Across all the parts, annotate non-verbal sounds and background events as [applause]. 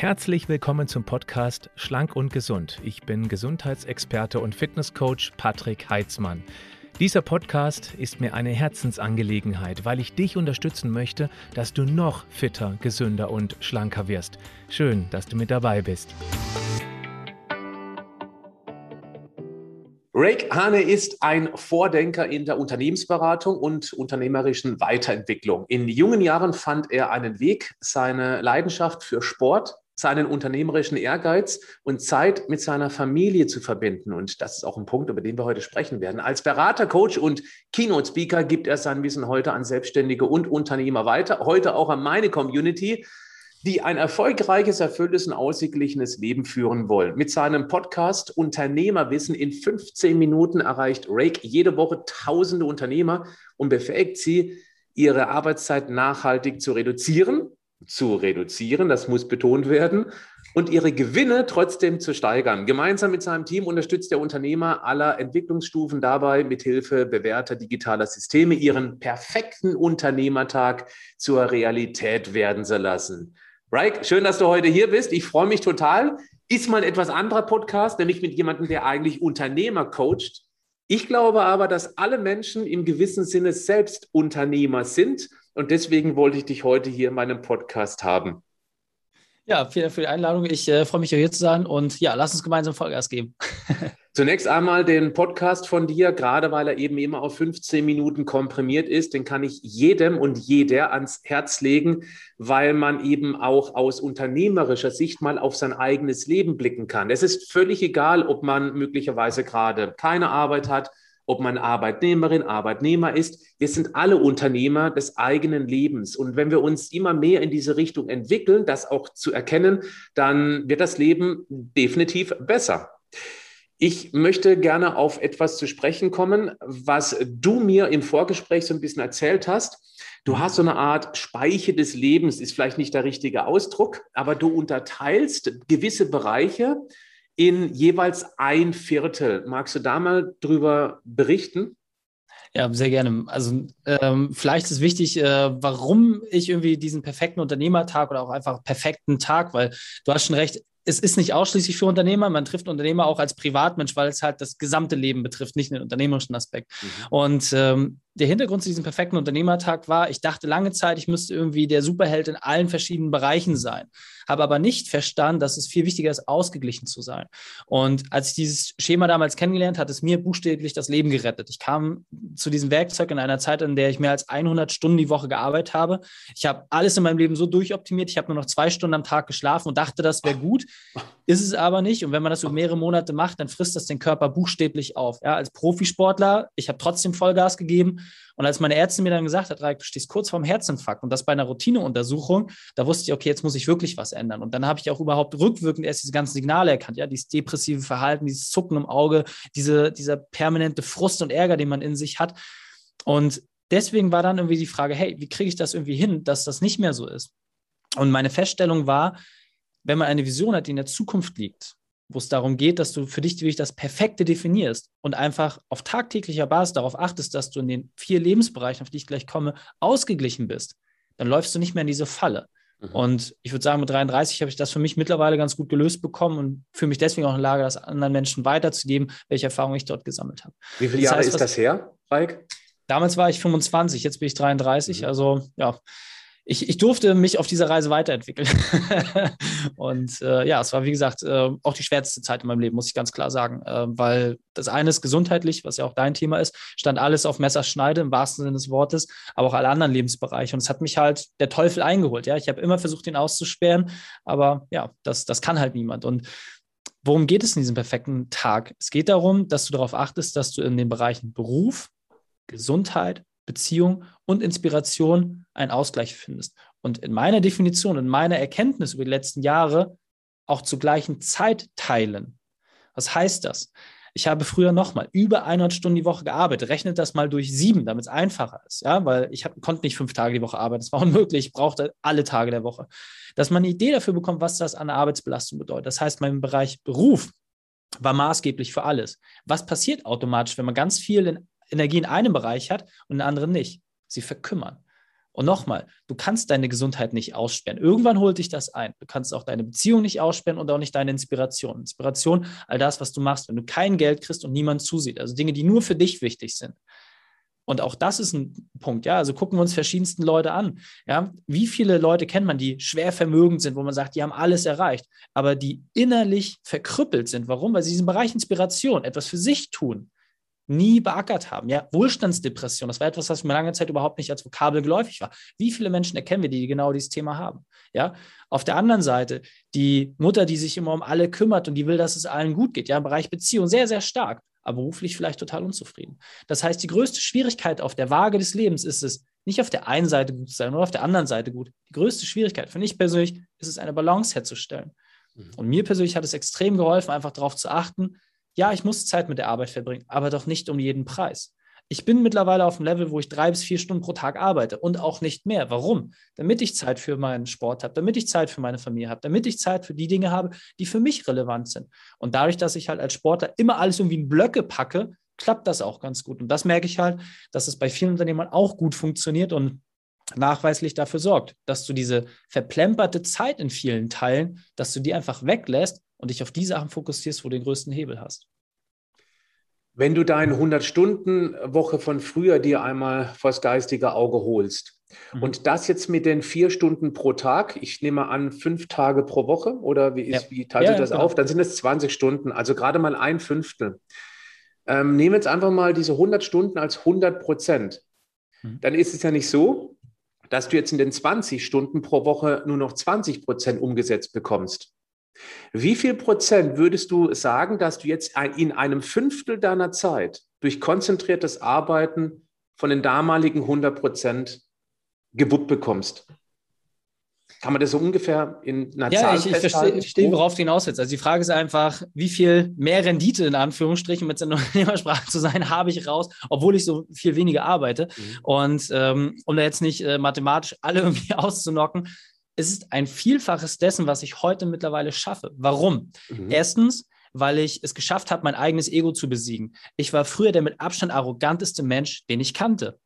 Herzlich willkommen zum Podcast Schlank und Gesund. Ich bin Gesundheitsexperte und Fitnesscoach Patrick Heitzmann. Dieser Podcast ist mir eine Herzensangelegenheit, weil ich dich unterstützen möchte, dass du noch fitter, gesünder und schlanker wirst. Schön, dass du mit dabei bist. Rake Hane ist ein Vordenker in der Unternehmensberatung und unternehmerischen Weiterentwicklung. In jungen Jahren fand er einen Weg, seine Leidenschaft für Sport, seinen unternehmerischen Ehrgeiz und Zeit mit seiner Familie zu verbinden. Und das ist auch ein Punkt, über den wir heute sprechen werden. Als Berater, Coach und Keynote-Speaker gibt er sein Wissen heute an Selbstständige und Unternehmer weiter, heute auch an meine Community, die ein erfolgreiches, erfülltes und ausgeglichenes Leben führen wollen. Mit seinem Podcast Unternehmerwissen in 15 Minuten erreicht Rake jede Woche tausende Unternehmer und befähigt sie, ihre Arbeitszeit nachhaltig zu reduzieren zu reduzieren, das muss betont werden, und ihre Gewinne trotzdem zu steigern. Gemeinsam mit seinem Team unterstützt der Unternehmer aller Entwicklungsstufen dabei, mithilfe bewährter digitaler Systeme ihren perfekten Unternehmertag zur Realität werden zu lassen. Reik, schön, dass du heute hier bist. Ich freue mich total. Ist mal ein etwas anderer Podcast, nämlich mit jemandem, der eigentlich Unternehmer coacht. Ich glaube aber, dass alle Menschen im gewissen Sinne selbst Unternehmer sind und deswegen wollte ich dich heute hier in meinem Podcast haben. Ja, vielen Dank für die Einladung. Ich äh, freue mich, hier zu sein. Und ja, lass uns gemeinsam Vollgas geben. [laughs] Zunächst einmal den Podcast von dir, gerade weil er eben immer auf 15 Minuten komprimiert ist, den kann ich jedem und jeder ans Herz legen, weil man eben auch aus unternehmerischer Sicht mal auf sein eigenes Leben blicken kann. Es ist völlig egal, ob man möglicherweise gerade keine Arbeit hat, ob man Arbeitnehmerin, Arbeitnehmer ist. Wir sind alle Unternehmer des eigenen Lebens. Und wenn wir uns immer mehr in diese Richtung entwickeln, das auch zu erkennen, dann wird das Leben definitiv besser. Ich möchte gerne auf etwas zu sprechen kommen, was du mir im Vorgespräch so ein bisschen erzählt hast. Du hast so eine Art Speiche des Lebens, ist vielleicht nicht der richtige Ausdruck, aber du unterteilst gewisse Bereiche in jeweils ein Viertel. Magst du da mal drüber berichten? Ja, sehr gerne. Also ähm, vielleicht ist wichtig, äh, warum ich irgendwie diesen perfekten Unternehmertag oder auch einfach perfekten Tag, weil du hast schon recht, es ist nicht ausschließlich für Unternehmer, man trifft Unternehmer auch als Privatmensch, weil es halt das gesamte Leben betrifft, nicht den unternehmerischen Aspekt. Mhm. Und ähm, der Hintergrund zu diesem perfekten Unternehmertag war, ich dachte lange Zeit, ich müsste irgendwie der Superheld in allen verschiedenen Bereichen sein, habe aber nicht verstanden, dass es viel wichtiger ist, ausgeglichen zu sein. Und als ich dieses Schema damals kennengelernt hat es mir buchstäblich das Leben gerettet. Ich kam zu diesem Werkzeug in einer Zeit, in der ich mehr als 100 Stunden die Woche gearbeitet habe. Ich habe alles in meinem Leben so durchoptimiert. Ich habe nur noch zwei Stunden am Tag geschlafen und dachte, das wäre gut. Ist es aber nicht. Und wenn man das über mehrere Monate macht, dann frisst das den Körper buchstäblich auf. Ja, als Profisportler, ich habe trotzdem Vollgas gegeben. Und als meine Ärztin mir dann gesagt hat, du stehst kurz vorm Herzinfarkt und das bei einer Routineuntersuchung, da wusste ich, okay, jetzt muss ich wirklich was ändern. Und dann habe ich auch überhaupt rückwirkend erst diese ganzen Signale erkannt, ja, dieses depressive Verhalten, dieses Zucken im Auge, diese, dieser permanente Frust und Ärger, den man in sich hat. Und deswegen war dann irgendwie die Frage, hey, wie kriege ich das irgendwie hin, dass das nicht mehr so ist? Und meine Feststellung war, wenn man eine Vision hat, die in der Zukunft liegt, wo es darum geht, dass du für dich wirklich das Perfekte definierst und einfach auf tagtäglicher Basis darauf achtest, dass du in den vier Lebensbereichen, auf die ich gleich komme, ausgeglichen bist, dann läufst du nicht mehr in diese Falle. Mhm. Und ich würde sagen, mit 33 habe ich das für mich mittlerweile ganz gut gelöst bekommen und fühle mich deswegen auch in der Lage, das anderen Menschen weiterzugeben, welche Erfahrungen ich dort gesammelt habe. Wie viele Jahre das heißt, ist das her, Falk? Damals war ich 25, jetzt bin ich 33. Mhm. Also ja, ich, ich durfte mich auf dieser Reise weiterentwickeln. [laughs] und äh, ja, es war, wie gesagt, äh, auch die schwerste Zeit in meinem Leben, muss ich ganz klar sagen. Äh, weil das eine ist gesundheitlich, was ja auch dein Thema ist, stand alles auf Messerschneide im wahrsten Sinne des Wortes, aber auch alle anderen Lebensbereiche. Und es hat mich halt der Teufel eingeholt. Ja, ich habe immer versucht, ihn auszusperren, aber ja, das, das kann halt niemand. Und worum geht es in diesem perfekten Tag? Es geht darum, dass du darauf achtest, dass du in den Bereichen Beruf, Gesundheit Beziehung und Inspiration einen Ausgleich findest. Und in meiner Definition, in meiner Erkenntnis über die letzten Jahre auch zur gleichen Zeit teilen. Was heißt das? Ich habe früher nochmal über 100 Stunden die Woche gearbeitet. Rechnet das mal durch sieben, damit es einfacher ist. Ja, weil ich hab, konnte nicht fünf Tage die Woche arbeiten. Das war [laughs] unmöglich. Ich brauchte alle Tage der Woche. Dass man eine Idee dafür bekommt, was das an Arbeitsbelastung bedeutet. Das heißt, mein Bereich Beruf war maßgeblich für alles. Was passiert automatisch, wenn man ganz viel in Energie in einem Bereich hat und in anderen nicht. Sie verkümmern. Und nochmal, du kannst deine Gesundheit nicht aussperren. Irgendwann holt dich das ein. Du kannst auch deine Beziehung nicht aussperren und auch nicht deine Inspiration. Inspiration, all das, was du machst, wenn du kein Geld kriegst und niemand zusieht. Also Dinge, die nur für dich wichtig sind. Und auch das ist ein Punkt, ja. Also gucken wir uns verschiedensten Leute an. Ja, wie viele Leute kennt man, die schwer vermögend sind, wo man sagt, die haben alles erreicht, aber die innerlich verkrüppelt sind. Warum? Weil sie diesen Bereich Inspiration, etwas für sich tun, nie beackert haben. Ja, Wohlstandsdepression, das war etwas, was mir lange Zeit überhaupt nicht als Vokabel geläufig war. Wie viele Menschen erkennen wir, die genau dieses Thema haben? Ja, auf der anderen Seite die Mutter, die sich immer um alle kümmert und die will, dass es allen gut geht. Ja, im Bereich Beziehung sehr, sehr stark aber beruflich vielleicht total unzufrieden. Das heißt, die größte Schwierigkeit auf der Waage des Lebens ist es, nicht auf der einen Seite gut zu sein oder auf der anderen Seite gut. Die größte Schwierigkeit, für mich persönlich, ist es, eine Balance herzustellen. Mhm. Und mir persönlich hat es extrem geholfen, einfach darauf zu achten, ja, ich muss Zeit mit der Arbeit verbringen, aber doch nicht um jeden Preis. Ich bin mittlerweile auf dem Level, wo ich drei bis vier Stunden pro Tag arbeite und auch nicht mehr. Warum? Damit ich Zeit für meinen Sport habe, damit ich Zeit für meine Familie habe, damit ich Zeit für die Dinge habe, die für mich relevant sind. Und dadurch, dass ich halt als Sportler immer alles irgendwie in Blöcke packe, klappt das auch ganz gut. Und das merke ich halt, dass es bei vielen Unternehmern auch gut funktioniert und nachweislich dafür sorgt, dass du diese verplemperte Zeit in vielen Teilen, dass du die einfach weglässt und dich auf die Sachen fokussierst, wo du den größten Hebel hast. Wenn du deine 100-Stunden-Woche von früher dir einmal vors geistige Auge holst mhm. und das jetzt mit den vier Stunden pro Tag, ich nehme an, fünf Tage pro Woche oder wie, ist, ja. wie teilst ja, du das genau. auf? Dann sind es 20 Stunden, also gerade mal ein Fünftel. Ähm, nehmen jetzt einfach mal diese 100 Stunden als 100 Prozent. Mhm. Dann ist es ja nicht so, dass du jetzt in den 20 Stunden pro Woche nur noch 20 Prozent umgesetzt bekommst. Wie viel Prozent würdest du sagen, dass du jetzt in einem Fünftel deiner Zeit durch konzentriertes Arbeiten von den damaligen 100 Prozent gewuppt bekommst? Kann man das so ungefähr in einer ja, Zahl ich, ich verstehe, ich verstehe, worauf du hinaus willst. Also die Frage ist einfach, wie viel mehr Rendite in Anführungsstrichen mit der [laughs] Unternehmersprache zu sein, habe ich raus, obwohl ich so viel weniger arbeite. Mhm. Und ähm, um da jetzt nicht äh, mathematisch alle [laughs] irgendwie auszunocken, es ist ein Vielfaches dessen, was ich heute mittlerweile schaffe. Warum? Mhm. Erstens, weil ich es geschafft habe, mein eigenes Ego zu besiegen. Ich war früher der mit Abstand arroganteste Mensch, den ich kannte.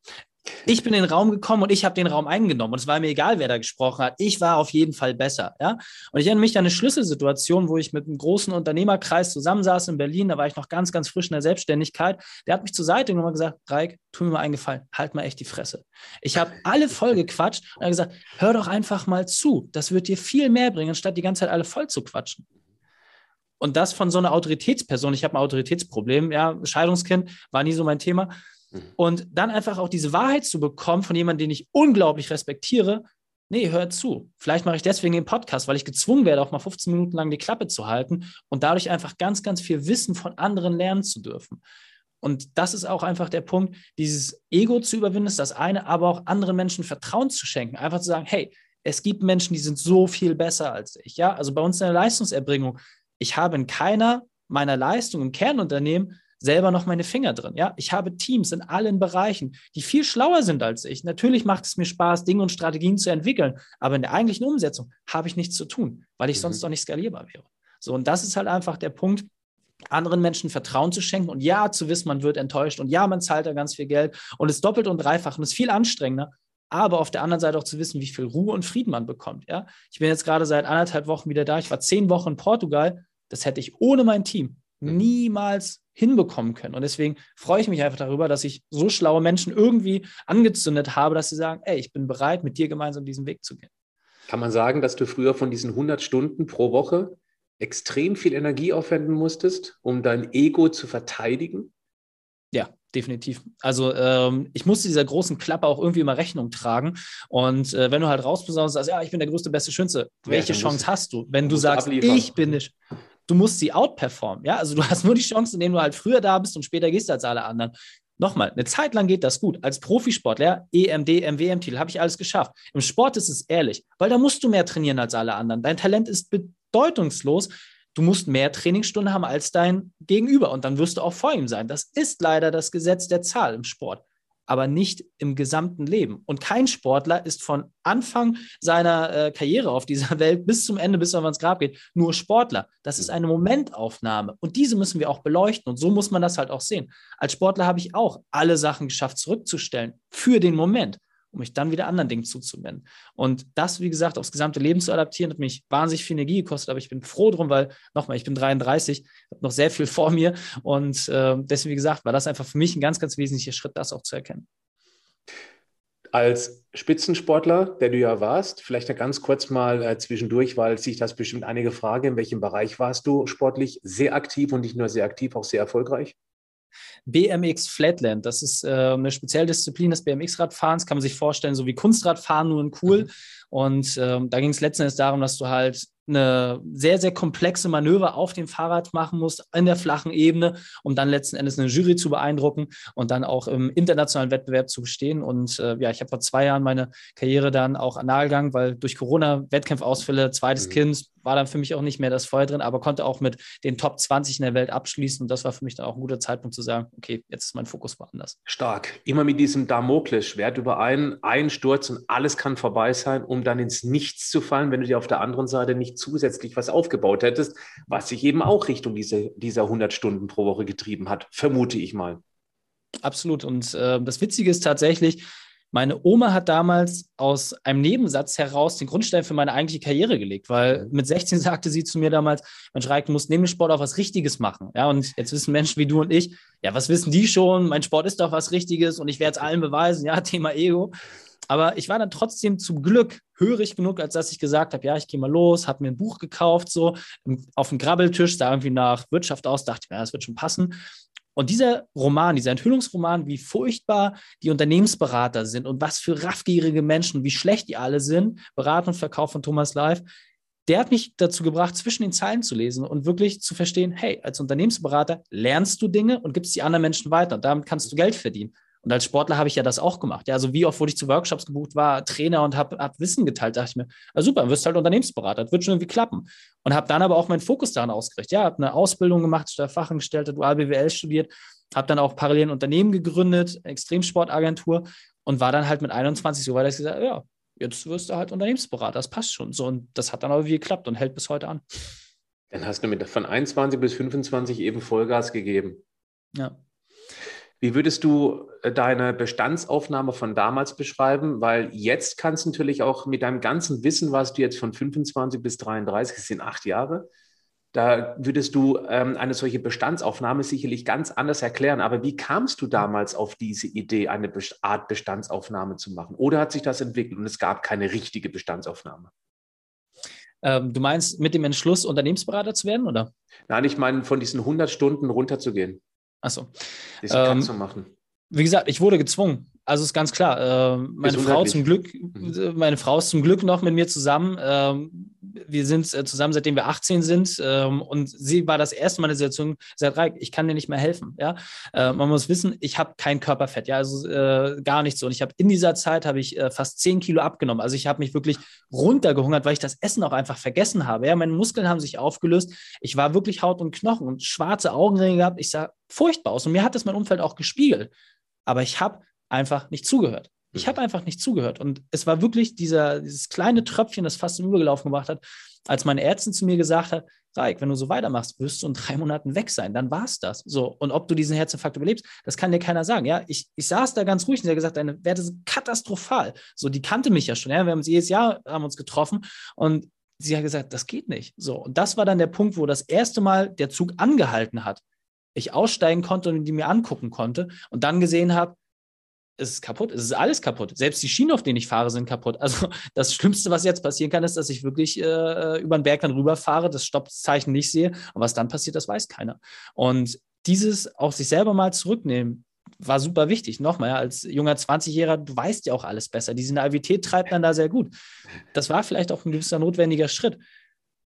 Ich bin in den Raum gekommen und ich habe den Raum eingenommen. Und es war mir egal, wer da gesprochen hat. Ich war auf jeden Fall besser. Ja? Und ich erinnere mich an eine Schlüsselsituation, wo ich mit einem großen Unternehmerkreis zusammensaß in Berlin. Da war ich noch ganz, ganz frisch in der Selbstständigkeit. Der hat mich zur Seite genommen und gesagt: Reik, tu mir mal einen Gefallen, halt mal echt die Fresse. Ich habe alle voll gequatscht und er gesagt: Hör doch einfach mal zu. Das wird dir viel mehr bringen, anstatt die ganze Zeit alle voll zu quatschen. Und das von so einer Autoritätsperson. Ich habe ein Autoritätsproblem. Ja, Scheidungskind war nie so mein Thema. Mhm. Und dann einfach auch diese Wahrheit zu bekommen von jemandem, den ich unglaublich respektiere. Nee, hör zu. Vielleicht mache ich deswegen den Podcast, weil ich gezwungen werde, auch mal 15 Minuten lang die Klappe zu halten und dadurch einfach ganz, ganz viel Wissen von anderen lernen zu dürfen. Und das ist auch einfach der Punkt, dieses Ego zu überwinden, ist das eine, aber auch anderen Menschen Vertrauen zu schenken. Einfach zu sagen, hey, es gibt Menschen, die sind so viel besser als ich. Ja, also bei uns in der Leistungserbringung, ich habe in keiner meiner Leistungen im Kernunternehmen selber noch meine Finger drin. Ja, ich habe Teams in allen Bereichen, die viel schlauer sind als ich. Natürlich macht es mir Spaß, Dinge und Strategien zu entwickeln, aber in der eigentlichen Umsetzung habe ich nichts zu tun, weil ich mhm. sonst doch nicht skalierbar wäre. So, und das ist halt einfach der Punkt, anderen Menschen Vertrauen zu schenken und ja, zu wissen, man wird enttäuscht und ja, man zahlt da ganz viel Geld und es doppelt und dreifach und es ist viel anstrengender, aber auf der anderen Seite auch zu wissen, wie viel Ruhe und Frieden man bekommt. Ja, ich bin jetzt gerade seit anderthalb Wochen wieder da. Ich war zehn Wochen in Portugal. Das hätte ich ohne mein Team mhm. niemals hinbekommen können. Und deswegen freue ich mich einfach darüber, dass ich so schlaue Menschen irgendwie angezündet habe, dass sie sagen, ey, ich bin bereit, mit dir gemeinsam diesen Weg zu gehen. Kann man sagen, dass du früher von diesen 100 Stunden pro Woche extrem viel Energie aufwenden musstest, um dein Ego zu verteidigen? Ja, definitiv. Also ähm, ich musste dieser großen Klappe auch irgendwie immer Rechnung tragen. Und äh, wenn du halt rausbesaust und sagst, ja, ich bin der größte, beste, schönste, welche ja, Chance hast du? Wenn du sagst, abliefern. ich bin nicht du musst sie outperformen. Ja, also du hast nur die Chance, indem du halt früher da bist und später gehst als alle anderen. Nochmal, eine Zeit lang geht das gut. Als Profisportler, EMD, MWM-Titel, habe ich alles geschafft. Im Sport ist es ehrlich, weil da musst du mehr trainieren als alle anderen. Dein Talent ist bedeutungslos. Du musst mehr Trainingsstunden haben als dein Gegenüber und dann wirst du auch vor ihm sein. Das ist leider das Gesetz der Zahl im Sport aber nicht im gesamten Leben. Und kein Sportler ist von Anfang seiner äh, Karriere auf dieser [laughs] Welt bis zum Ende, bis er ans Grab geht, nur Sportler. Das ist eine Momentaufnahme und diese müssen wir auch beleuchten und so muss man das halt auch sehen. Als Sportler habe ich auch alle Sachen geschafft zurückzustellen für den Moment. Um mich dann wieder anderen Dingen zuzuwenden. Und das, wie gesagt, aufs gesamte Leben zu adaptieren, hat mich wahnsinnig viel Energie gekostet, aber ich bin froh drum, weil, nochmal, ich bin 33, habe noch sehr viel vor mir und äh, deswegen, wie gesagt, war das einfach für mich ein ganz, ganz wesentlicher Schritt, das auch zu erkennen. Als Spitzensportler, der du ja warst, vielleicht ganz kurz mal äh, zwischendurch, weil sich das bestimmt einige fragen, in welchem Bereich warst du sportlich sehr aktiv und nicht nur sehr aktiv, auch sehr erfolgreich? BMX Flatland, das ist äh, eine Spezialdisziplin des BMX-Radfahrens, kann man sich vorstellen, so wie Kunstradfahren, nur in cool. Mhm. Und ähm, da ging es letztendlich darum, dass du halt eine sehr, sehr komplexe Manöver auf dem Fahrrad machen musst, in der flachen Ebene, um dann letzten Endes eine Jury zu beeindrucken und dann auch im internationalen Wettbewerb zu bestehen. Und äh, ja, ich habe vor zwei Jahren meine Karriere dann auch an Nagel gegangen, weil durch Corona, Wettkampfausfälle, zweites mhm. Kind, war dann für mich auch nicht mehr das Feuer drin, aber konnte auch mit den Top 20 in der Welt abschließen. Und das war für mich dann auch ein guter Zeitpunkt zu sagen, okay, jetzt ist mein Fokus woanders. Stark. Immer mit diesem Damoklesschwert über einen, einen Sturz und alles kann vorbei sein, um dann ins Nichts zu fallen, wenn du dir auf der anderen Seite nicht zusätzlich was aufgebaut hättest, was sich eben auch Richtung diese, dieser 100 Stunden pro Woche getrieben hat, vermute ich mal. Absolut. Und äh, das Witzige ist tatsächlich, meine Oma hat damals aus einem Nebensatz heraus den Grundstein für meine eigentliche Karriere gelegt, weil mit 16 sagte sie zu mir damals, Mensch, Reik, du musst neben dem Sport auch was Richtiges machen. Ja, und jetzt wissen Menschen wie du und ich, ja, was wissen die schon? Mein Sport ist doch was Richtiges und ich werde es allen beweisen. Ja, [laughs] Thema Ego. Aber ich war dann trotzdem zum Glück hörig genug, als dass ich gesagt habe, ja, ich gehe mal los, habe mir ein Buch gekauft, so auf dem Grabbeltisch, sah irgendwie nach Wirtschaft aus, dachte mir, ja, das wird schon passen. Und dieser Roman, dieser Enthüllungsroman, wie furchtbar die Unternehmensberater sind und was für raffgierige Menschen, wie schlecht die alle sind, Beratung und Verkauf von Thomas Live, der hat mich dazu gebracht, zwischen den Zeilen zu lesen und wirklich zu verstehen, hey, als Unternehmensberater lernst du Dinge und gibst die anderen Menschen weiter. Und damit kannst du Geld verdienen. Und als Sportler habe ich ja das auch gemacht. Ja, also wie oft wurde ich zu Workshops gebucht, war Trainer und habe hab Wissen geteilt, dachte ich mir, ah, super, dann wirst du halt Unternehmensberater, das wird schon irgendwie klappen. Und habe dann aber auch meinen Fokus daran ausgerichtet. Ja, habe eine Ausbildung gemacht, Fachangestellte, Dual BWL studiert, habe dann auch parallel ein Unternehmen gegründet, Extremsportagentur und war dann halt mit 21 so weit, dass ich gesagt ja, jetzt wirst du halt Unternehmensberater, das passt schon. So, und das hat dann aber wie geklappt und hält bis heute an. Dann hast du mit von 21 bis 25 eben Vollgas gegeben. Ja. Wie würdest du äh, deine Bestandsaufnahme von damals beschreiben? Weil jetzt kannst du natürlich auch mit deinem ganzen Wissen, was du jetzt von 25 bis 33, das sind acht Jahre, da würdest du ähm, eine solche Bestandsaufnahme sicherlich ganz anders erklären. Aber wie kamst du damals auf diese Idee, eine Art Bestandsaufnahme zu machen? Oder hat sich das entwickelt und es gab keine richtige Bestandsaufnahme? Ähm, du meinst mit dem Entschluss, Unternehmensberater zu werden, oder? Nein, ich meine, von diesen 100 Stunden runterzugehen. Achso. Das ähm, zu machen. Wie gesagt, ich wurde gezwungen. Also ist ganz klar. Äh, meine Frau zum Glück, mhm. meine Frau ist zum Glück noch mit mir zusammen. Ähm, wir sind äh, zusammen, seitdem wir 18 sind. Ähm, und sie war das erste Mal in der Situation, sagt, Reik, ich kann dir nicht mehr helfen. Ja? Äh, man muss wissen, ich habe kein Körperfett, ja, also äh, gar nicht so. Und ich habe in dieser Zeit habe ich äh, fast 10 Kilo abgenommen. Also ich habe mich wirklich runtergehungert, weil ich das Essen auch einfach vergessen habe. Ja? Meine Muskeln haben sich aufgelöst. Ich war wirklich Haut und Knochen und schwarze Augenringe gehabt. Ich sah furchtbar aus. Und mir hat das mein Umfeld auch gespiegelt. Aber ich habe einfach nicht zugehört. Ich habe einfach nicht zugehört. Und es war wirklich dieser, dieses kleine Tröpfchen, das fast im Übergelaufen gemacht hat, als meine Ärztin zu mir gesagt hat, Raik, wenn du so weitermachst, wirst du in drei Monaten weg sein. Dann war es das. So. Und ob du diesen Herzinfarkt überlebst, das kann dir keiner sagen. Ja, ich, ich saß da ganz ruhig und sie hat gesagt, deine Werte sind katastrophal. So, die kannte mich ja schon. Ja, wir haben uns jedes Jahr haben uns getroffen und sie hat gesagt, das geht nicht. So. Und das war dann der Punkt, wo das erste Mal der Zug angehalten hat. Ich aussteigen konnte und die mir angucken konnte und dann gesehen habe, es ist kaputt, es ist alles kaputt. Selbst die Schienen, auf denen ich fahre, sind kaputt. Also [laughs] das Schlimmste, was jetzt passieren kann, ist, dass ich wirklich äh, über den Berg dann rüberfahre, das Stoppzeichen nicht sehe. Und was dann passiert, das weiß keiner. Und dieses auf sich selber mal zurücknehmen, war super wichtig. Nochmal, als junger 20-Jähriger, du weißt ja auch alles besser. Diese Naivität treibt dann da sehr gut. Das war vielleicht auch ein gewisser notwendiger Schritt.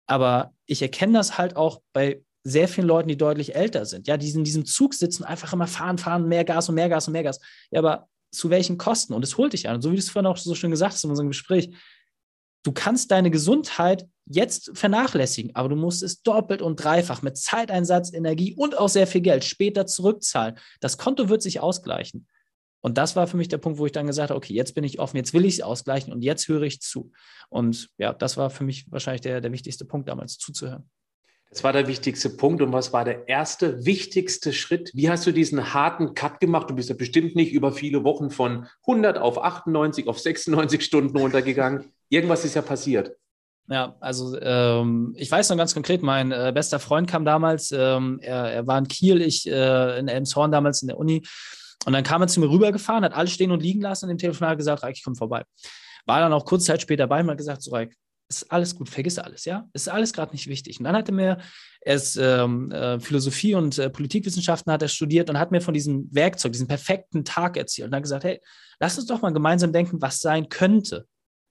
Aber ich erkenne das halt auch bei sehr vielen Leuten, die deutlich älter sind. Ja, die in diesem Zug sitzen, einfach immer fahren, fahren, mehr Gas und mehr Gas und mehr Gas. Ja, aber zu welchen Kosten? Und es holt dich an. Und so wie du es vorhin auch so schön gesagt hast in unserem Gespräch, du kannst deine Gesundheit jetzt vernachlässigen, aber du musst es doppelt und dreifach mit Zeiteinsatz, Energie und auch sehr viel Geld später zurückzahlen. Das Konto wird sich ausgleichen. Und das war für mich der Punkt, wo ich dann gesagt habe, okay, jetzt bin ich offen, jetzt will ich es ausgleichen und jetzt höre ich zu. Und ja, das war für mich wahrscheinlich der, der wichtigste Punkt damals, zuzuhören. Das war der wichtigste Punkt. Und was war der erste wichtigste Schritt? Wie hast du diesen harten Cut gemacht? Du bist ja bestimmt nicht über viele Wochen von 100 auf 98, auf 96 Stunden runtergegangen. Irgendwas ist ja passiert. Ja, also ähm, ich weiß noch ganz konkret, mein äh, bester Freund kam damals, ähm, er, er, war in Kiel, ich äh, in Elmshorn damals in der Uni. Und dann kam er zu mir rübergefahren, hat alles stehen und liegen lassen und im Telefonat gesagt, Reik, ich komme vorbei. War dann auch kurze Zeit später bei mir und gesagt, so Reik, ist alles gut, vergiss alles, ja? Ist alles gerade nicht wichtig. Und dann hat er mir, er ist ähm, äh, Philosophie und äh, Politikwissenschaften hat er studiert und hat mir von diesem Werkzeug, diesem perfekten Tag erzählt und hat gesagt, hey, lass uns doch mal gemeinsam denken, was sein könnte.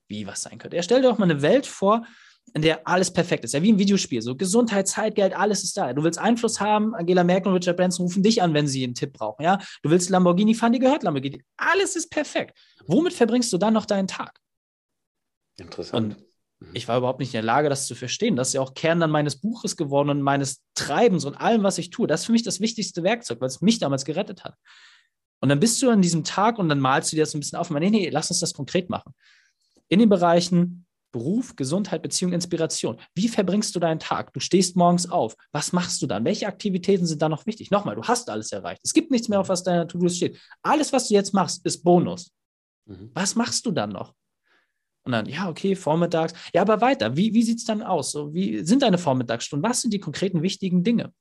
Wie was sein könnte. Er stellt doch mal eine Welt vor, in der alles perfekt ist. Ja, wie ein Videospiel. So Gesundheit, Zeit, Geld, alles ist da. Du willst Einfluss haben, Angela Merkel und Richard Branson rufen dich an, wenn sie einen Tipp brauchen. Ja, du willst Lamborghini fahren, die gehört Lamborghini. Alles ist perfekt. Womit verbringst du dann noch deinen Tag? Interessant. Und. Ich war überhaupt nicht in der Lage, das zu verstehen. Das ist ja auch Kern dann meines Buches geworden und meines Treibens und allem, was ich tue. Das ist für mich das wichtigste Werkzeug, weil es mich damals gerettet hat. Und dann bist du an diesem Tag und dann malst du dir das ein bisschen auf. Und nee, nee, lass uns das konkret machen. In den Bereichen Beruf, Gesundheit, Beziehung, Inspiration. Wie verbringst du deinen Tag? Du stehst morgens auf. Was machst du dann? Welche Aktivitäten sind da noch wichtig? Nochmal, du hast alles erreicht. Es gibt nichts mehr, auf was deiner To-Do steht. Alles, was du jetzt machst, ist Bonus. Mhm. Was machst du dann noch? Und dann, ja, okay, vormittags. Ja, aber weiter. Wie, wie sieht es dann aus? So, wie sind deine Vormittagsstunden? Was sind die konkreten wichtigen Dinge?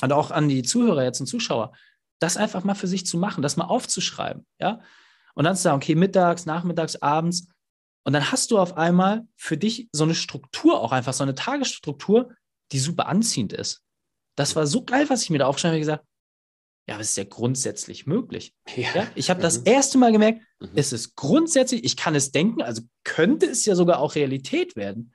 Und auch an die Zuhörer jetzt und Zuschauer, das einfach mal für sich zu machen, das mal aufzuschreiben. Ja? Und dann zu sagen, okay, mittags, nachmittags, abends. Und dann hast du auf einmal für dich so eine Struktur, auch einfach so eine Tagesstruktur, die super anziehend ist. Das war so geil, was ich mir da aufgeschrieben habe. Ich gesagt, ja, aber es ist ja grundsätzlich möglich. Ja. ja? Ich habe mhm. das erste Mal gemerkt, mhm. es ist grundsätzlich, ich kann es denken, also könnte es ja sogar auch Realität werden.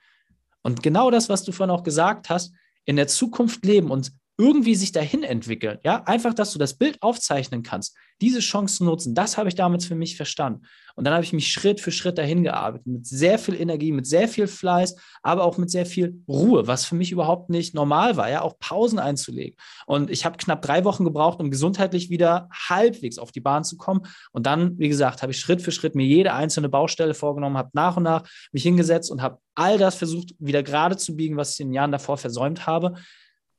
Und genau das, was du vorhin auch gesagt hast, in der Zukunft leben und irgendwie sich dahin entwickeln. Ja, einfach, dass du das Bild aufzeichnen kannst, diese Chancen nutzen, das habe ich damals für mich verstanden. Und dann habe ich mich Schritt für Schritt dahin gearbeitet, mit sehr viel Energie, mit sehr viel Fleiß, aber auch mit sehr viel Ruhe, was für mich überhaupt nicht normal war, ja, auch Pausen einzulegen. Und ich habe knapp drei Wochen gebraucht, um gesundheitlich wieder halbwegs auf die Bahn zu kommen. Und dann, wie gesagt, habe ich Schritt für Schritt mir jede einzelne Baustelle vorgenommen, habe nach und nach mich hingesetzt und habe all das versucht, wieder gerade zu biegen, was ich in den Jahren davor versäumt habe.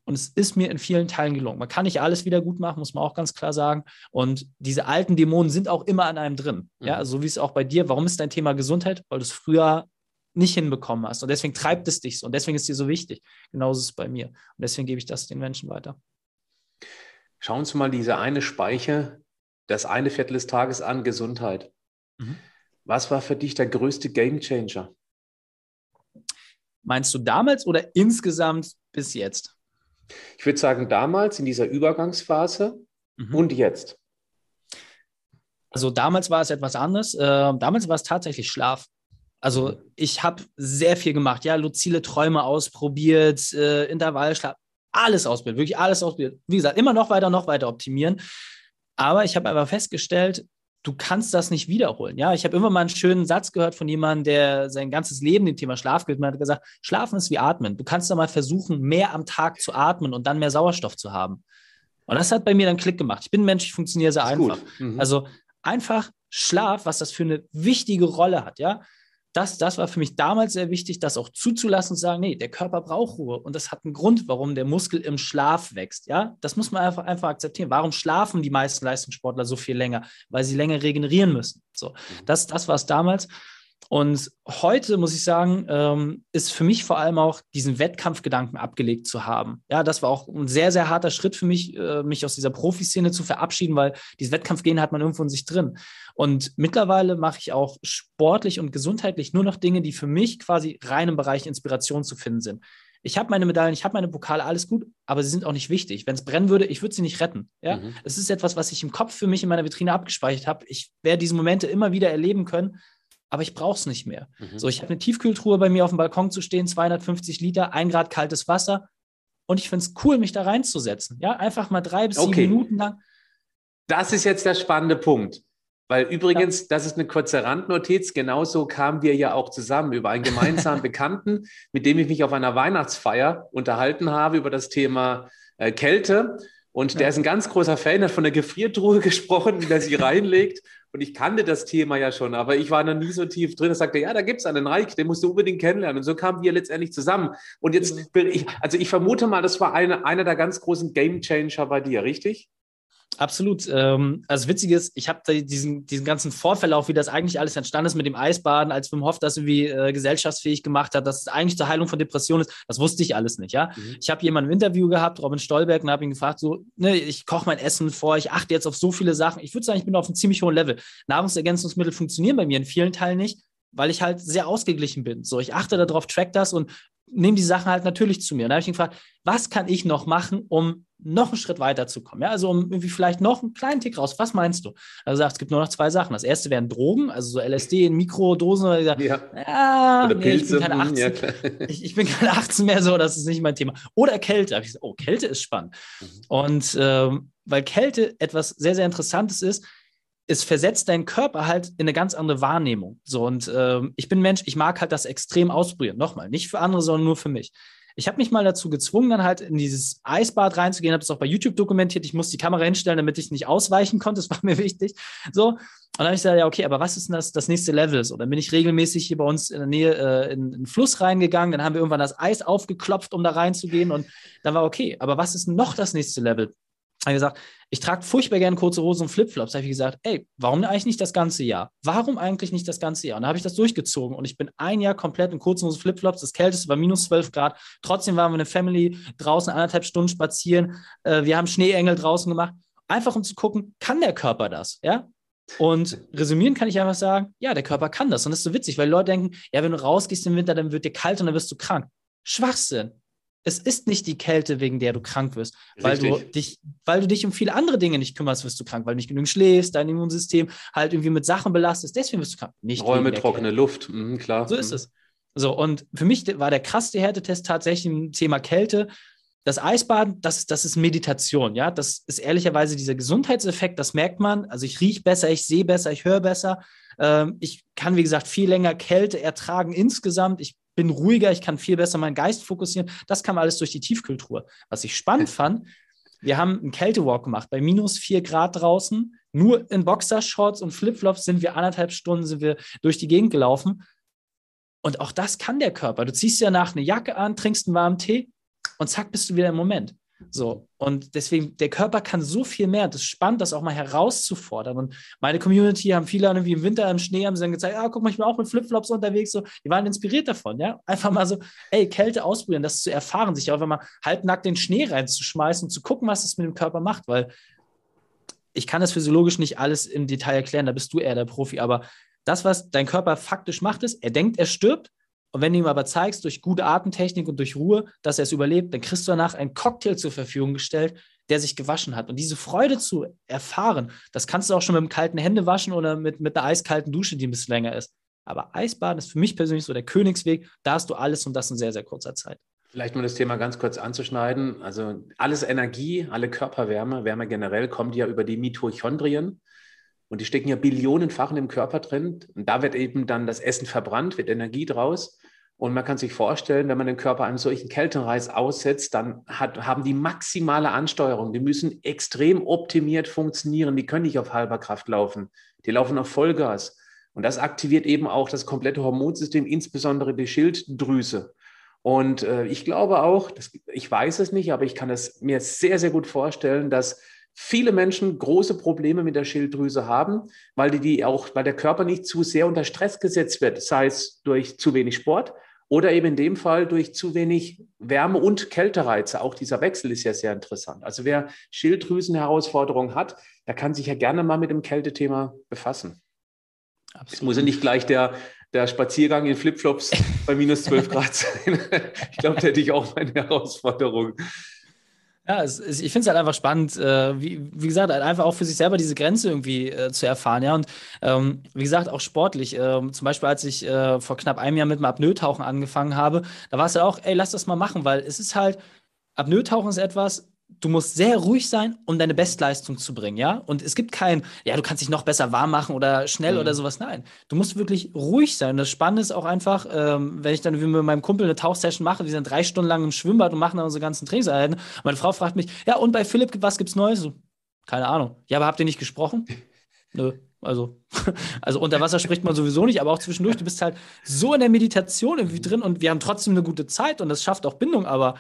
Und es ist mir in vielen Teilen gelungen. Man kann nicht alles wieder gut machen, muss man auch ganz klar sagen. Und diese alten Dämonen sind auch immer an einem drin. Mhm. Ja, so wie es auch bei dir. Warum ist dein Thema Gesundheit? Weil du es früher nicht hinbekommen hast. Und deswegen treibt es dich so. Und deswegen ist es dir so wichtig. Genauso ist es bei mir. Und deswegen gebe ich das den Menschen weiter. Schauen wir uns mal diese eine Speicher, das eine Viertel des Tages an Gesundheit. Mhm. Was war für dich der größte Gamechanger? Meinst du damals oder insgesamt bis jetzt? Ich würde sagen, damals in dieser Übergangsphase mhm. und jetzt. Also damals war es etwas anderes. Äh, damals war es tatsächlich Schlaf. Also mhm. ich habe sehr viel gemacht, ja, luzile Träume ausprobiert, äh, Intervallschlaf, alles ausprobiert, wirklich alles ausprobiert. Wie gesagt, immer noch weiter, noch weiter optimieren. Aber ich habe einfach festgestellt, du kannst das nicht wiederholen. Ja, ich habe immer mal einen schönen Satz gehört von jemandem, der sein ganzes Leben dem Thema Schlaf gilt. Man hat gesagt, Schlafen ist wie Atmen. Du kannst da mal versuchen, mehr am Tag zu atmen und dann mehr Sauerstoff zu haben. Und das hat bei mir dann Klick gemacht. Ich bin ein Mensch, ich funktioniere sehr einfach. Mhm. Also einfach Schlaf, was das für eine wichtige Rolle hat, ja das, das war für mich damals sehr wichtig, das auch zuzulassen und zu sagen, nee, der Körper braucht Ruhe. Und das hat einen Grund, warum der Muskel im Schlaf wächst. Ja, das muss man einfach, einfach akzeptieren. Warum schlafen die meisten Leistungssportler so viel länger? Weil sie länger regenerieren müssen. So, mhm. das, das war es damals. Und heute muss ich sagen, ähm, ist für mich vor allem auch diesen Wettkampfgedanken abgelegt zu haben. Ja, das war auch ein sehr, sehr harter Schritt für mich, äh, mich aus dieser Profiszene zu verabschieden, weil dieses Wettkampfgehen hat man irgendwo in sich drin. Und mittlerweile mache ich auch sportlich und gesundheitlich nur noch Dinge, die für mich quasi rein im Bereich Inspiration zu finden sind. Ich habe meine Medaillen, ich habe meine Pokale, alles gut, aber sie sind auch nicht wichtig. Wenn es brennen würde, ich würde sie nicht retten. Ja, mhm. es ist etwas, was ich im Kopf für mich in meiner Vitrine abgespeichert habe. Ich werde diese Momente immer wieder erleben können aber ich brauche es nicht mehr. Mhm. So, ich habe eine Tiefkühltruhe bei mir auf dem Balkon zu stehen, 250 Liter, ein Grad kaltes Wasser. Und ich finde es cool, mich da reinzusetzen. Ja, einfach mal drei bis okay. sieben Minuten lang. Das ist jetzt der spannende Punkt. Weil übrigens, ja. das ist eine kurze Randnotiz, genauso kamen wir ja auch zusammen über einen gemeinsamen [laughs] Bekannten, mit dem ich mich auf einer Weihnachtsfeier unterhalten habe über das Thema äh, Kälte. Und der ist ein ganz großer Fan, hat von der Gefriertruhe [laughs] gesprochen, wie er sie reinlegt und ich kannte das Thema ja schon, aber ich war noch nie so tief drin. Er sagte, ja, da gibt es einen Reich, den musst du unbedingt kennenlernen. Und so kamen wir letztendlich zusammen. Und jetzt bin ich, also ich vermute mal, das war eine, einer der ganz großen Game Changer bei dir, richtig? Absolut. Ähm, also witzig ist, ich habe diesen, diesen ganzen Vorverlauf, wie das eigentlich alles entstanden ist mit dem Eisbaden, als Wim Hof das irgendwie äh, gesellschaftsfähig gemacht hat, dass es eigentlich zur Heilung von Depressionen ist, das wusste ich alles nicht, ja. Mhm. Ich habe jemanden im Interview gehabt, Robin Stolberg, und habe ihn gefragt, so, ne, ich koche mein Essen vor, ich achte jetzt auf so viele Sachen. Ich würde sagen, ich bin auf einem ziemlich hohen Level. Nahrungsergänzungsmittel funktionieren bei mir in vielen Teilen nicht, weil ich halt sehr ausgeglichen bin. So, ich achte darauf, track das und nehme die Sachen halt natürlich zu mir. Und da habe ich ihn gefragt, was kann ich noch machen, um noch einen Schritt weiter zu kommen? Ja, also um irgendwie vielleicht noch einen kleinen Tick raus. Was meinst du? Er sagt, es gibt nur noch zwei Sachen. Das erste wären Drogen, also so LSD in Mikrodosen. Oder ja. ja Oder nee, Pilze. Ich bin, keine 18, ja, [laughs] ich, ich, bin keine 18 mehr so, das ist nicht mein Thema. Oder Kälte. Ich gesagt, oh, Kälte ist spannend. Mhm. Und ähm, weil Kälte etwas sehr, sehr Interessantes ist, es versetzt deinen Körper halt in eine ganz andere Wahrnehmung. So, und ähm, ich bin Mensch, ich mag halt das extrem ausprobieren. Nochmal, nicht für andere, sondern nur für mich. Ich habe mich mal dazu gezwungen, dann halt in dieses Eisbad reinzugehen, habe es auch bei YouTube dokumentiert. Ich musste die Kamera hinstellen, damit ich nicht ausweichen konnte. Das [laughs] war mir wichtig. So. Und dann habe ich gesagt, ja, okay, aber was ist denn das, das nächste Level? So, dann bin ich regelmäßig hier bei uns in der Nähe äh, in, in den Fluss reingegangen. Dann haben wir irgendwann das Eis aufgeklopft, um da reinzugehen. Und dann war okay, aber was ist noch das nächste Level? Habe gesagt, ich trage furchtbar gerne kurze Hosen und Flipflops. Da habe ich gesagt, ey, warum eigentlich nicht das ganze Jahr? Warum eigentlich nicht das ganze Jahr? Und da habe ich das durchgezogen und ich bin ein Jahr komplett in kurzen Hosen Flipflops. Das kälteste war minus 12 Grad. Trotzdem waren wir eine Family draußen anderthalb Stunden spazieren. Äh, wir haben Schneeengel draußen gemacht. Einfach um zu gucken, kann der Körper das? Ja? Und resümieren kann ich einfach sagen, ja, der Körper kann das. Und das ist so witzig, weil Leute denken, ja, wenn du rausgehst im Winter, dann wird dir kalt und dann wirst du krank. Schwachsinn es ist nicht die Kälte, wegen der du krank wirst, weil du, dich, weil du dich um viele andere Dinge nicht kümmerst, wirst du krank, weil du nicht genügend schläfst, dein Immunsystem halt irgendwie mit Sachen belastest, deswegen wirst du krank. Nicht Räume, trockene Kälte. Luft, mhm, klar. So ist mhm. es. So, und für mich war der krasseste Härtetest tatsächlich im Thema Kälte. Das Eisbaden, das, das ist Meditation, ja. Das ist ehrlicherweise dieser Gesundheitseffekt, das merkt man. Also ich rieche besser, ich sehe besser, ich höre besser. Ähm, ich kann, wie gesagt, viel länger Kälte ertragen insgesamt. Ich bin ruhiger, ich kann viel besser meinen Geist fokussieren. Das kam alles durch die Tiefkühltruhe. Was ich spannend fand, wir haben einen Kältewalk gemacht bei minus vier Grad draußen. Nur in Boxershorts und Flipflops sind wir anderthalb Stunden sind wir durch die Gegend gelaufen. Und auch das kann der Körper. Du ziehst ja nach eine Jacke an, trinkst einen warmen Tee und zack, bist du wieder im Moment. So, und deswegen, der Körper kann so viel mehr. Das ist spannend, das auch mal herauszufordern. Und meine Community haben viele irgendwie im Winter im Schnee haben sie dann gezeigt, ah, guck mal, ich bin auch mit Flipflops unterwegs. So, die waren inspiriert davon, ja. Einfach mal so, ey, Kälte ausprobieren, das zu erfahren, sich einfach mal halbnackt den Schnee reinzuschmeißen und zu gucken, was das mit dem Körper macht, weil ich kann das physiologisch nicht alles im Detail erklären, da bist du eher der Profi, aber das, was dein Körper faktisch macht, ist, er denkt, er stirbt, und wenn du ihm aber zeigst, durch gute Atemtechnik und durch Ruhe, dass er es überlebt, dann kriegst du danach einen Cocktail zur Verfügung gestellt, der sich gewaschen hat. Und diese Freude zu erfahren, das kannst du auch schon mit einem kalten Hände waschen oder mit, mit einer eiskalten Dusche, die ein bisschen länger ist. Aber Eisbaden ist für mich persönlich so der Königsweg. Da hast du alles und das in sehr, sehr kurzer Zeit. Vielleicht mal das Thema ganz kurz anzuschneiden. Also alles Energie, alle Körperwärme, Wärme generell kommt ja über die Mitochondrien. Und die stecken ja billionenfach im Körper drin. Und da wird eben dann das Essen verbrannt, wird Energie draus. Und man kann sich vorstellen, wenn man den Körper einem solchen Kältereiz aussetzt, dann hat, haben die maximale Ansteuerung. Die müssen extrem optimiert funktionieren. Die können nicht auf halber Kraft laufen. Die laufen auf Vollgas. Und das aktiviert eben auch das komplette Hormonsystem, insbesondere die Schilddrüse. Und äh, ich glaube auch, das, ich weiß es nicht, aber ich kann es mir sehr, sehr gut vorstellen, dass viele Menschen große Probleme mit der Schilddrüse haben, weil die, die auch, weil der Körper nicht zu sehr unter Stress gesetzt wird, sei es durch zu wenig Sport oder eben in dem Fall durch zu wenig Wärme- und Kältereize. Auch dieser Wechsel ist ja sehr interessant. Also wer Schilddrüsenherausforderungen hat, der kann sich ja gerne mal mit dem Kältethema befassen. Absolut. Es muss ja nicht gleich der, der Spaziergang in Flipflops bei minus 12 Grad sein. [laughs] ich glaube, da hätte ich auch meine Herausforderung. Ja, es, es, ich finde es halt einfach spannend, äh, wie, wie gesagt, halt einfach auch für sich selber diese Grenze irgendwie äh, zu erfahren, ja. Und ähm, wie gesagt, auch sportlich. Ähm, zum Beispiel, als ich äh, vor knapp einem Jahr mit dem Apnoe-Tauchen angefangen habe, da war es ja auch, ey, lass das mal machen, weil es ist halt, Apnoe-Tauchen ist etwas, du musst sehr ruhig sein, um deine Bestleistung zu bringen, ja? Und es gibt kein, ja, du kannst dich noch besser warm machen oder schnell mhm. oder sowas. Nein, du musst wirklich ruhig sein. Und das Spannende ist auch einfach, ähm, wenn ich dann wie mit meinem Kumpel eine Tauchsession mache, wir sind drei Stunden lang im Schwimmbad und machen dann unsere ganzen Trainingseinheiten. Meine Frau fragt mich, ja, und bei Philipp, was gibt's Neues? So, keine Ahnung. Ja, aber habt ihr nicht gesprochen? [laughs] Nö. Also, [laughs] also unter Wasser spricht man sowieso nicht, aber auch zwischendurch, du bist halt so in der Meditation irgendwie drin und wir haben trotzdem eine gute Zeit und das schafft auch Bindung, aber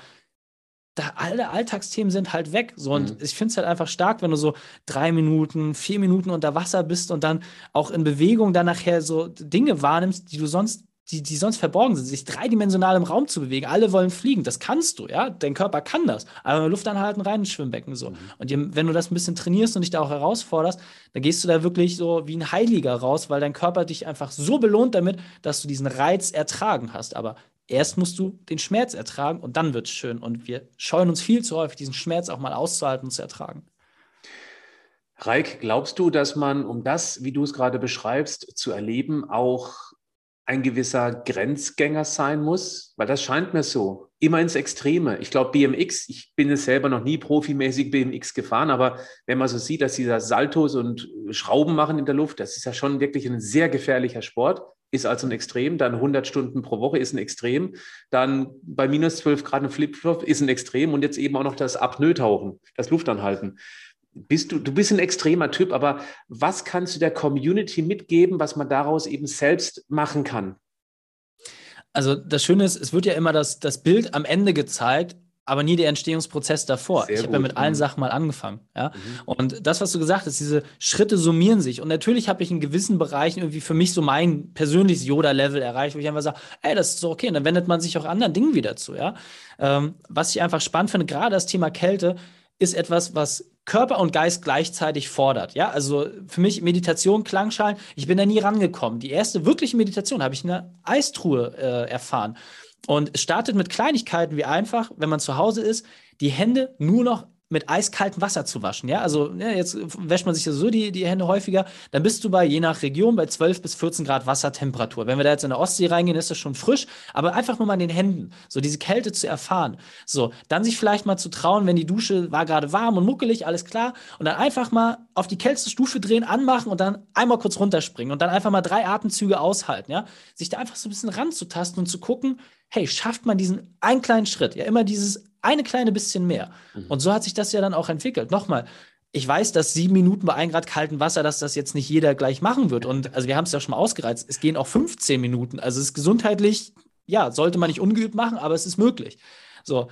da alle Alltagsthemen sind halt weg. So, und mhm. ich finde es halt einfach stark, wenn du so drei Minuten, vier Minuten unter Wasser bist und dann auch in Bewegung dann nachher so Dinge wahrnimmst, die du sonst, die, die sonst verborgen sind, sich dreidimensional im Raum zu bewegen. Alle wollen fliegen. Das kannst du, ja. Dein Körper kann das. Aber Luft anhalten, rein ins Schwimmbecken so. Mhm. Und wenn du das ein bisschen trainierst und dich da auch herausforderst, dann gehst du da wirklich so wie ein Heiliger raus, weil dein Körper dich einfach so belohnt damit, dass du diesen Reiz ertragen hast. Aber erst musst du den Schmerz ertragen und dann wird es schön. Und wir scheuen uns viel zu häufig, diesen Schmerz auch mal auszuhalten und zu ertragen. Reik, glaubst du, dass man, um das, wie du es gerade beschreibst, zu erleben, auch ein gewisser Grenzgänger sein muss? Weil das scheint mir so. Immer ins Extreme. Ich glaube, BMX, ich bin es selber noch nie profimäßig BMX gefahren, aber wenn man so sieht, dass dieser Saltos und Schrauben machen in der Luft, das ist ja schon wirklich ein sehr gefährlicher Sport ist also ein Extrem, dann 100 Stunden pro Woche ist ein Extrem, dann bei minus 12 Grad ein Flipflop ist ein Extrem und jetzt eben auch noch das Apnoe-Tauchen, das Luftanhalten. Bist du, du bist ein extremer Typ, aber was kannst du der Community mitgeben, was man daraus eben selbst machen kann? Also das Schöne ist, es wird ja immer das, das Bild am Ende gezeigt aber nie der Entstehungsprozess davor. Sehr ich habe ja mit allen mhm. Sachen mal angefangen. Ja? Mhm. Und das, was du gesagt hast, diese Schritte summieren sich. Und natürlich habe ich in gewissen Bereichen irgendwie für mich so mein persönliches Yoda-Level erreicht, wo ich einfach sage, ey, das ist so okay. Und dann wendet man sich auch anderen Dingen wieder zu. Ja? Ähm, was ich einfach spannend finde, gerade das Thema Kälte, ist etwas, was Körper und Geist gleichzeitig fordert. Ja, also für mich Meditation, Klangschalen, ich bin da nie rangekommen. Die erste wirkliche Meditation habe ich in einer Eistruhe äh, erfahren. Und es startet mit Kleinigkeiten wie einfach, wenn man zu Hause ist, die Hände nur noch mit eiskaltem Wasser zu waschen. Ja, also ja, jetzt wäscht man sich ja so die, die Hände häufiger. Dann bist du bei, je nach Region, bei 12 bis 14 Grad Wassertemperatur. Wenn wir da jetzt in der Ostsee reingehen, ist das schon frisch, aber einfach nur mal in den Händen, so diese Kälte zu erfahren. So, dann sich vielleicht mal zu trauen, wenn die Dusche war gerade warm und muckelig, alles klar, und dann einfach mal auf die kälteste Stufe drehen, anmachen und dann einmal kurz runterspringen und dann einfach mal drei Atemzüge aushalten. Ja, sich da einfach so ein bisschen ranzutasten und zu gucken, hey, schafft man diesen einen kleinen Schritt, ja, immer dieses eine kleine bisschen mehr. Mhm. Und so hat sich das ja dann auch entwickelt. Nochmal, ich weiß, dass sieben Minuten bei ein Grad kaltem Wasser, dass das jetzt nicht jeder gleich machen wird. Und also wir haben es ja schon mal ausgereizt. Es gehen auch 15 Minuten. Also es ist gesundheitlich, ja, sollte man nicht ungeübt machen, aber es ist möglich. So.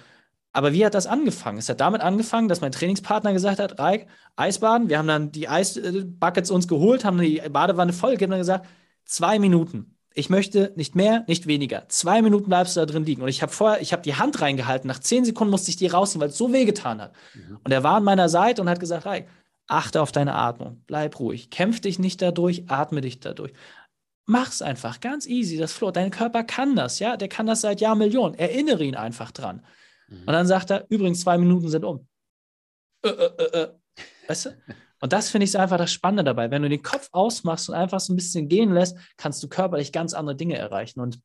Aber wie hat das angefangen? Es hat damit angefangen, dass mein Trainingspartner gesagt hat, Reik, Eisbaden. Wir haben dann die Eisbuckets uns geholt, haben die Badewanne voll gegeben und gesagt, zwei Minuten ich möchte nicht mehr, nicht weniger. Zwei Minuten bleibst du da drin liegen. Und ich habe vorher, ich habe die Hand reingehalten. Nach zehn Sekunden musste ich die rausnehmen, weil es so wehgetan hat. Mhm. Und er war an meiner Seite und hat gesagt, hey, achte auf deine Atmung, bleib ruhig, kämpf dich nicht dadurch, atme dich dadurch. Mach's einfach, ganz easy, das Flow. Dein Körper kann das, ja, der kann das seit Jahrmillionen. Erinnere ihn einfach dran. Mhm. Und dann sagt er, übrigens, zwei Minuten sind um. Äh, äh, äh, äh. weißt du? [laughs] Und das finde ich so einfach das Spannende dabei. Wenn du den Kopf ausmachst und einfach so ein bisschen gehen lässt, kannst du körperlich ganz andere Dinge erreichen. Und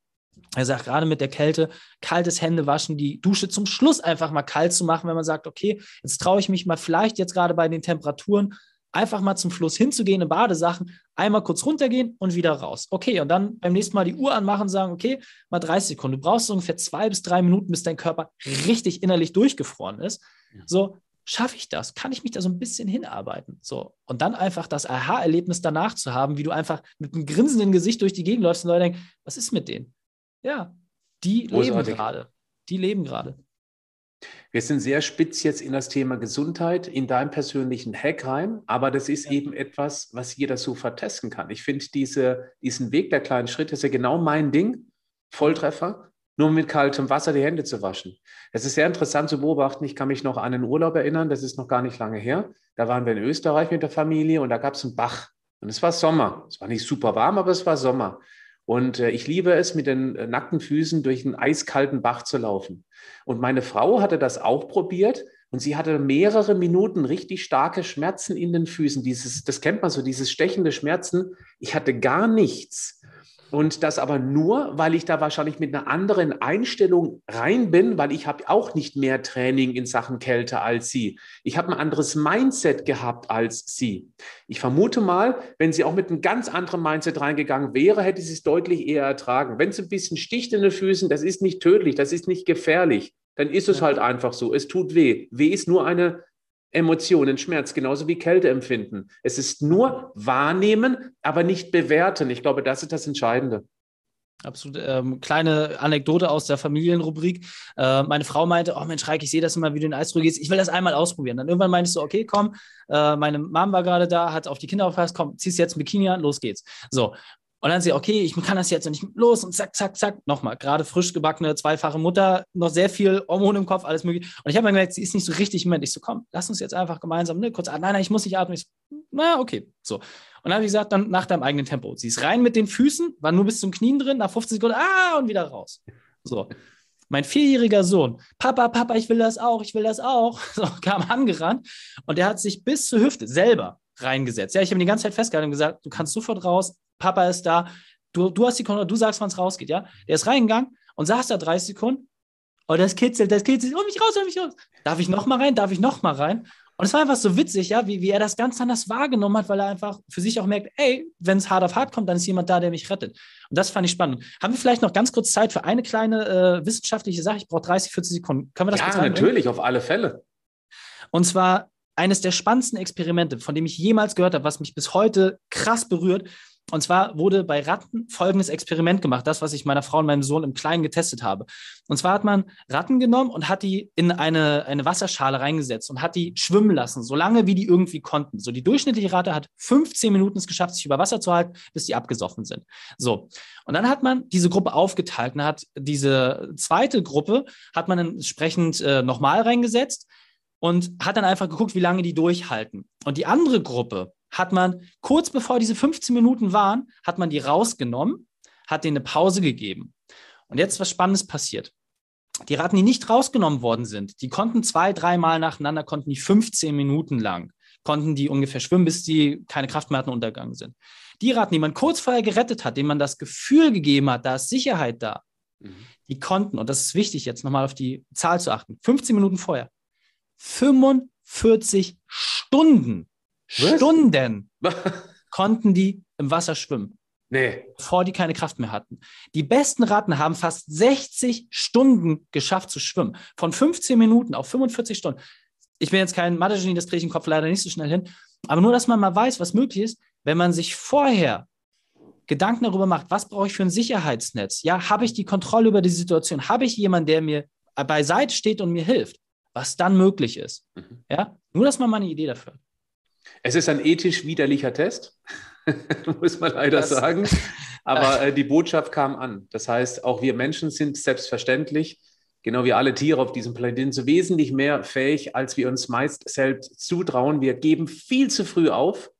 er sagt, gerade mit der Kälte, kaltes Hände waschen, die Dusche zum Schluss einfach mal kalt zu machen, wenn man sagt, okay, jetzt traue ich mich mal vielleicht jetzt gerade bei den Temperaturen einfach mal zum Schluss hinzugehen in Badesachen, einmal kurz runtergehen und wieder raus. Okay, und dann beim nächsten Mal die Uhr anmachen und sagen, okay, mal 30 Sekunden. Du brauchst ungefähr zwei bis drei Minuten, bis dein Körper richtig innerlich durchgefroren ist. So, schaffe ich das? Kann ich mich da so ein bisschen hinarbeiten? So. Und dann einfach das Aha-Erlebnis danach zu haben, wie du einfach mit einem grinsenden Gesicht durch die Gegend läufst und Leute denken, was ist mit denen? Ja, die Großartig. leben gerade. Die leben gerade. Wir sind sehr spitz jetzt in das Thema Gesundheit, in deinem persönlichen Hack rein, aber das ist ja. eben etwas, was jeder so vertesten kann. Ich finde diese, diesen Weg der kleinen Schritte ist ja genau mein Ding. Volltreffer nur mit kaltem Wasser die Hände zu waschen. Das ist sehr interessant zu beobachten. Ich kann mich noch an einen Urlaub erinnern, das ist noch gar nicht lange her. Da waren wir in Österreich mit der Familie und da gab es einen Bach. Und es war Sommer. Es war nicht super warm, aber es war Sommer. Und äh, ich liebe es, mit den äh, nackten Füßen durch einen eiskalten Bach zu laufen. Und meine Frau hatte das auch probiert und sie hatte mehrere Minuten richtig starke Schmerzen in den Füßen. Dieses, das kennt man so, dieses stechende Schmerzen. Ich hatte gar nichts. Und das aber nur, weil ich da wahrscheinlich mit einer anderen Einstellung rein bin, weil ich habe auch nicht mehr Training in Sachen Kälte als sie. Ich habe ein anderes Mindset gehabt als sie. Ich vermute mal, wenn sie auch mit einem ganz anderen Mindset reingegangen wäre, hätte sie es deutlich eher ertragen. Wenn es ein bisschen sticht in den Füßen, das ist nicht tödlich, das ist nicht gefährlich, dann ist es ja. halt einfach so. Es tut weh. Weh ist nur eine Emotionen, Schmerz, genauso wie Kälte empfinden. Es ist nur wahrnehmen, aber nicht bewerten. Ich glaube, das ist das Entscheidende. Absolut. Ähm, kleine Anekdote aus der Familienrubrik. Äh, meine Frau meinte, oh Mensch, Reik, ich sehe das immer, wie du in den Eisruhe gehst. Ich will das einmal ausprobieren. Dann irgendwann meinte ich so, okay, komm, äh, meine Mom war gerade da, hat auf die Kinder aufgepasst, komm, ziehst jetzt ein Bikini an, los geht's. So. Und dann sie, okay, ich kann das jetzt und ich los und zack, zack, zack, nochmal. Gerade frisch gebackene, zweifache Mutter, noch sehr viel Hormone im Kopf, alles mögliche. Und ich habe mir gemerkt, sie ist nicht so richtig im Moment. Ich so, komm, lass uns jetzt einfach gemeinsam, ne, kurz, nein, nein, ich muss nicht atmen. Ich so, na, okay, so. Und dann habe ich gesagt, dann nach deinem eigenen Tempo. Sie ist rein mit den Füßen, war nur bis zum Knien drin, nach 15 Sekunden, ah, und wieder raus. So. Mein vierjähriger Sohn, Papa, Papa, ich will das auch, ich will das auch, [laughs] so, kam angerannt und der hat sich bis zur Hüfte selber reingesetzt. Ja, ich habe ihn die ganze Zeit festgehalten und gesagt, du kannst sofort raus, Papa ist da, du, du hast die Kontrolle, du sagst, wann es rausgeht, ja? Der ist reingegangen und saß da 30 Sekunden. Oh, das kitzelt, das kitzelt, hol mich raus, hol mich raus. Darf ich noch mal rein? Darf ich noch mal rein? Und es war einfach so witzig, ja, wie, wie er das ganz anders wahrgenommen hat, weil er einfach für sich auch merkt, ey, wenn es hart auf hart kommt, dann ist jemand da, der mich rettet. Und das fand ich spannend. Haben wir vielleicht noch ganz kurz Zeit für eine kleine äh, wissenschaftliche Sache? Ich brauche 30, 40 Sekunden. Können wir das Ja, natürlich, auf alle Fälle. Und zwar eines der spannendsten Experimente, von dem ich jemals gehört habe, was mich bis heute krass berührt, und zwar wurde bei Ratten folgendes Experiment gemacht, das, was ich meiner Frau und meinem Sohn im Kleinen getestet habe. Und zwar hat man Ratten genommen und hat die in eine, eine Wasserschale reingesetzt und hat die schwimmen lassen, so lange wie die irgendwie konnten. So die durchschnittliche Ratte hat 15 Minuten es geschafft, sich über Wasser zu halten, bis die abgesoffen sind. So. Und dann hat man diese Gruppe aufgeteilt und hat diese zweite Gruppe hat man entsprechend äh, nochmal reingesetzt und hat dann einfach geguckt, wie lange die durchhalten. Und die andere Gruppe, hat man kurz bevor diese 15 Minuten waren, hat man die rausgenommen, hat denen eine Pause gegeben. Und jetzt was Spannendes passiert. Die Ratten, die nicht rausgenommen worden sind, die konnten zwei, dreimal nacheinander, konnten die 15 Minuten lang, konnten die ungefähr schwimmen, bis die keine Kraft mehr hatten und untergegangen sind. Die Ratten, die man kurz vorher gerettet hat, denen man das Gefühl gegeben hat, da ist Sicherheit da, mhm. die konnten, und das ist wichtig jetzt nochmal auf die Zahl zu achten, 15 Minuten vorher, 45 Stunden was? Stunden [laughs] konnten die im Wasser schwimmen. Nee. Bevor die keine Kraft mehr hatten. Die besten Ratten haben fast 60 Stunden geschafft zu schwimmen. Von 15 Minuten auf 45 Stunden. Ich bin jetzt kein Mathe-Genie, das kriege ich im Kopf leider nicht so schnell hin. Aber nur, dass man mal weiß, was möglich ist, wenn man sich vorher Gedanken darüber macht, was brauche ich für ein Sicherheitsnetz? Ja, habe ich die Kontrolle über die Situation? Habe ich jemanden, der mir beiseite steht und mir hilft? Was dann möglich ist. Mhm. Ja, nur, dass man mal eine Idee dafür hat. Es ist ein ethisch widerlicher Test, [laughs] muss man leider das, sagen. [laughs] Aber äh, die Botschaft kam an. Das heißt, auch wir Menschen sind selbstverständlich, genau wie alle Tiere auf diesem Planeten, so wesentlich mehr fähig, als wir uns meist selbst zutrauen. Wir geben viel zu früh auf.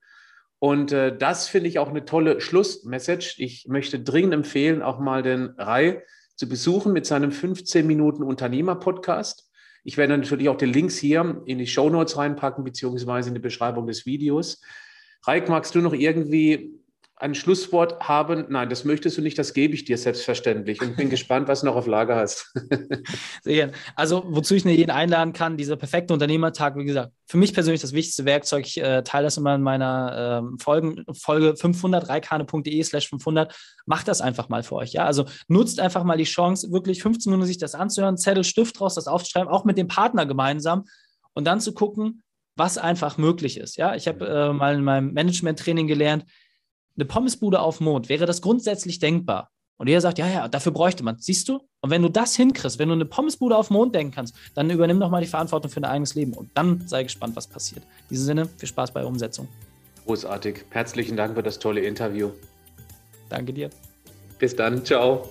Und äh, das finde ich auch eine tolle Schlussmessage. Ich möchte dringend empfehlen, auch mal den Rai zu besuchen mit seinem 15 Minuten Unternehmer-Podcast. Ich werde natürlich auch die Links hier in die Show Notes reinpacken, beziehungsweise in die Beschreibung des Videos. Reik, magst du noch irgendwie ein Schlusswort haben? Nein, das möchtest du nicht, das gebe ich dir selbstverständlich und bin [laughs] gespannt, was du noch auf Lager hast. [laughs] Sehr gerne. Also, wozu ich jeden einladen kann, dieser perfekte Unternehmertag, wie gesagt, für mich persönlich das wichtigste Werkzeug. Ich äh, teile das immer in meiner ähm, Folgen, Folge 500, reikane.de slash 500. Macht das einfach mal für euch. Ja, also nutzt einfach mal die Chance, wirklich 15 Minuten sich das anzuhören, Zettel, Stift raus, das aufzuschreiben, auch mit dem Partner gemeinsam und dann zu gucken, was einfach möglich ist. Ja, ich habe äh, mal in meinem Management-Training gelernt, eine Pommesbude auf Mond, wäre das grundsätzlich denkbar? Und jeder sagt, ja, ja, dafür bräuchte man. Siehst du? Und wenn du das hinkriegst, wenn du eine Pommesbude auf Mond denken kannst, dann übernimm doch mal die Verantwortung für dein eigenes Leben. Und dann sei gespannt, was passiert. In diesem Sinne, viel Spaß bei der Umsetzung. Großartig. Herzlichen Dank für das tolle Interview. Danke dir. Bis dann. Ciao.